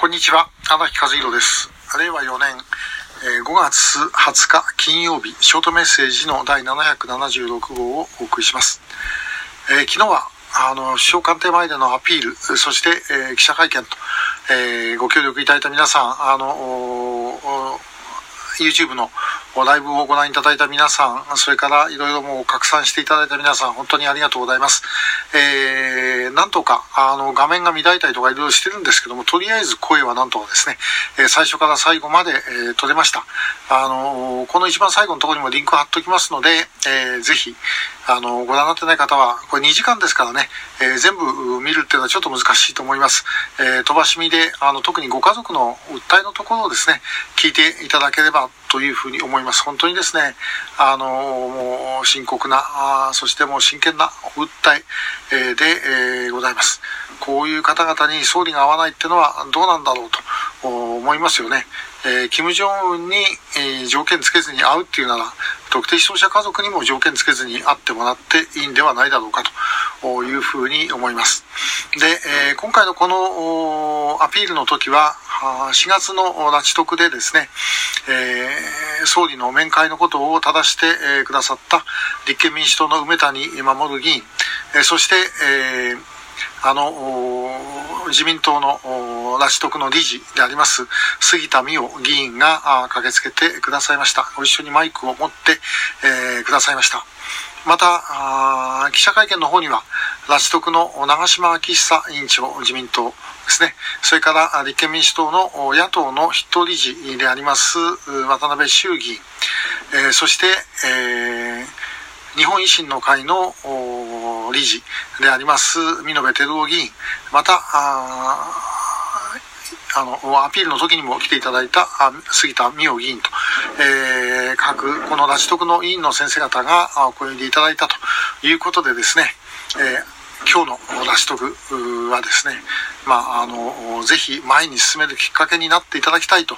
こんにちは。荒木和弘です。令和4年えー5月20日金曜日ショートメッセージの第776号をお送りします、えー昨日はあの首相官邸前でのアピールそして、えー記者会見と、えご協力いただいた皆さんあの YouTube のライブをご覧いただいた皆さん、それからいろいろもう拡散していただいた皆さん、本当にありがとうございます。えー、なんとか、あの、画面が乱れたりとかいろいろしてるんですけども、とりあえず声はなんとかですね、え最初から最後まで、えー撮れました。あの、この一番最後のところにもリンク貼っときますので、えーぜひ、あの、ご覧になってない方は、これ2時間ですからね、えー全部見るっていうのはちょっと難しいと思います。えー飛ばし見で、あの、特にご家族の訴えのところをですね、聞いていただければというふうに思います。本当にですね、あの、もう深刻な、あそしてもう真剣な訴えで、えーございます。こういう方々に総理が合わないっていうのはどうなんだろうと思いますよね。えー、金正恩に、えー条件つけずに会うっていうなら、特定失踪者家族にも条件つけずに会ってもらっていいんではないだろうかというふうに思います。で、えー今回のこのアピールの時は、4月の拉致特でですね、えー総理の面会のことを正して、えくださった立憲民主党の梅谷守議員、えーそして、えーあの、自民党の拉致特の理事であります、杉田水脈議員が駆けつけてくださいました。ご一緒にマイクを持って、えーくださいました。また、記者会見の方には、拉致特の長島昭久委員長、自民党ですね。それから、立憲民主党の野党の筆頭理事であります、渡辺修議員、えーそして、えー日本維新の会のお理事であります、見延照夫議員、また、あの、アピールの時にも来ていただいた杉田水脈議員と、えー各、この拉致特の委員の先生方があお声でいただいたということでですね、えー今日の拉致特はですね、まあ、あの、ぜひ前に進めるきっかけになっていただきたいと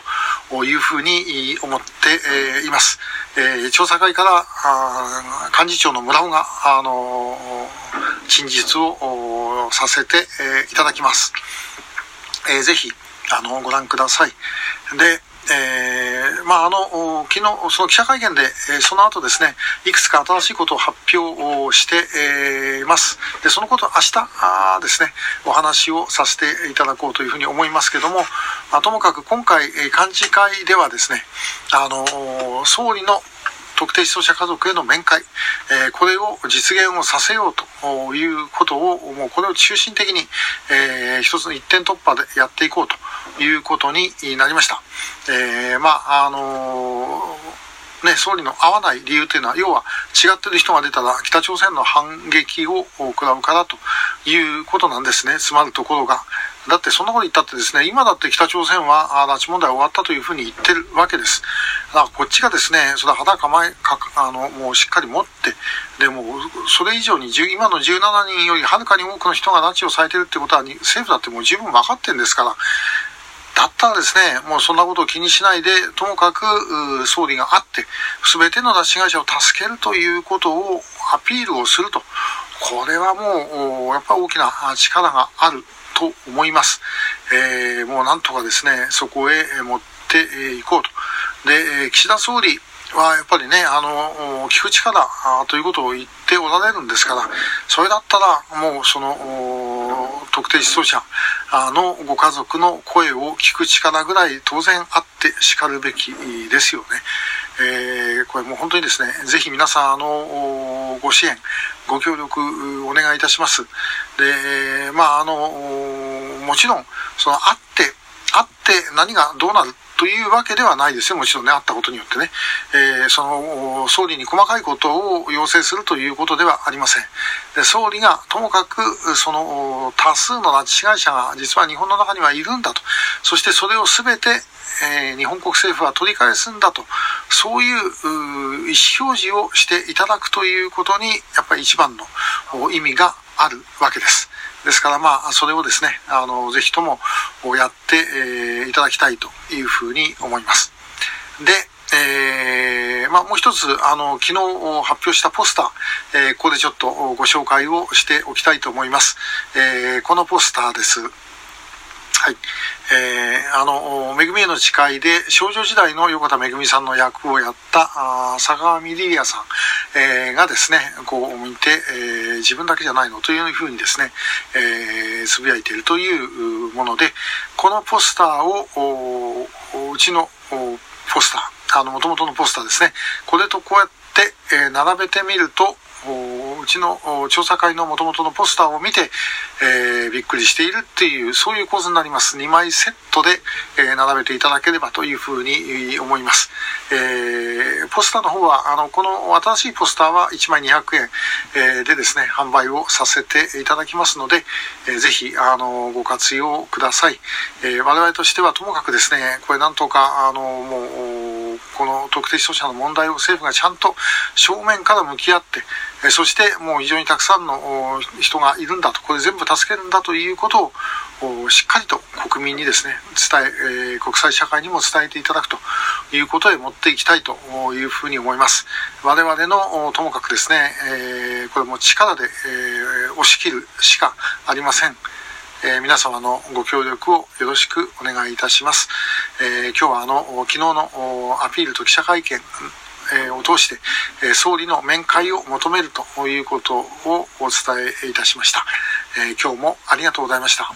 いうふうに思っています。え調査会から幹事長の村尾が、あの陳述をさせて、いただきます。えーぜひ、あの、ご覧ください。で、えーまあ、あの、昨日、その記者会見で、えその後ですね、いくつか新しいことを発表をして、えます。で、そのことを明日あですね、お話をさせていただこうというふうに思いますけども、ま、ともかく今回、え幹事会ではですね、あの、総理の特定失踪者家族への面会、えこれを実現をさせようということを、もうこれを中心的に、えー一つの一点突破でやっていこうということになりました。えーまあ、あのね、総理の合わない理由というのは、要は違ってる人が出たら北朝鮮の反撃を食らうからということなんですね、詰まるところが。だってそんなこと言ったってですね、今だって北朝鮮は拉致問題終わったというふうに言ってるわけです。だからこっちがですね、それは肌構え、かあの、もうしっかり持って、でも、それ以上に、今の17人よりはるかに多くの人が拉致をされてるってことは、政府だってもう十分分かってるんですから、だったらですね、もうそんなことを気にしないで、ともかく総理があって、すべての拉致被害者を助けるということをアピールをすると、これはもう、やっぱり大きな力があると思います。えーもうなんとかですね、そこへ持っていこうと。で、岸田総理はやっぱりね、あの、聞く力ということを言っておられるんですから、それだったらもうその、特定失踪者あのご家族の声を聞く力ぐらい当然あってしかるべきですよね。えーこれもう本当にですね、ぜひ皆さん、あの、ご支援、ご協力お願いいたします。で、まあ、あの、もちろん、その、あって、会って何がどうなるというわけではないですよ。もちろんね、会ったことによってね。えーその、総理に細かいことを要請するということではありません。で総理がともかく、その、多数の拉致被害者が実は日本の中にはいるんだと。そしてそれを全て、えー日本国政府は取り返すんだと。そういう意思表示をしていただくということに、やっぱり一番の意味があるわけです。ですからまあ、それをですね、あの、ぜひともやって、えーいただきたいというふうに思います。で、えーまあ、もう一つ、あの、昨日発表したポスター、えーここでちょっとご紹介をしておきたいと思います。えーこのポスターです。はい。えあの、めぐみへの誓いで少女時代の横田めぐみさんの役をやったあ坂上リリアさん、えー、がですね、こう見て、えー、自分だけじゃないのというふうにですね、えー、つぶやいているというもので、このポスターを、おうちのポスター、あの、元々のポスターですね、これとこうやって、えー、並べてみると、ちの調査会の元々のポスターを見て、えー、びっくりしているっていう、そういう構図になります。2枚セットで、えー、並べていただければというふうに思います。えー、ポスターの方は、あの、この新しいポスターは1枚200円、えー、でですね、販売をさせていただきますので、えー、ぜひ、あの、ご活用ください。えー、我々としてはともかくですね、これなんとか、あの、もう、この特定失踪者の問題を政府がちゃんと正面から向き合って、そしてもう非常にたくさんの人がいるんだと、これ全部助けるんだということをしっかりと国民にですね、伝え、国際社会にも伝えていただくということへ持っていきたいというふうに思います。我々のともかくですね、これも力で押し切るしかありません。えー、皆様のご協力をよろしくお願いいたします。えー、今日はあの、昨日のアピールと記者会見、を通して、え総理の面会を求めるということをお伝えいたしました。え今日もありがとうございました。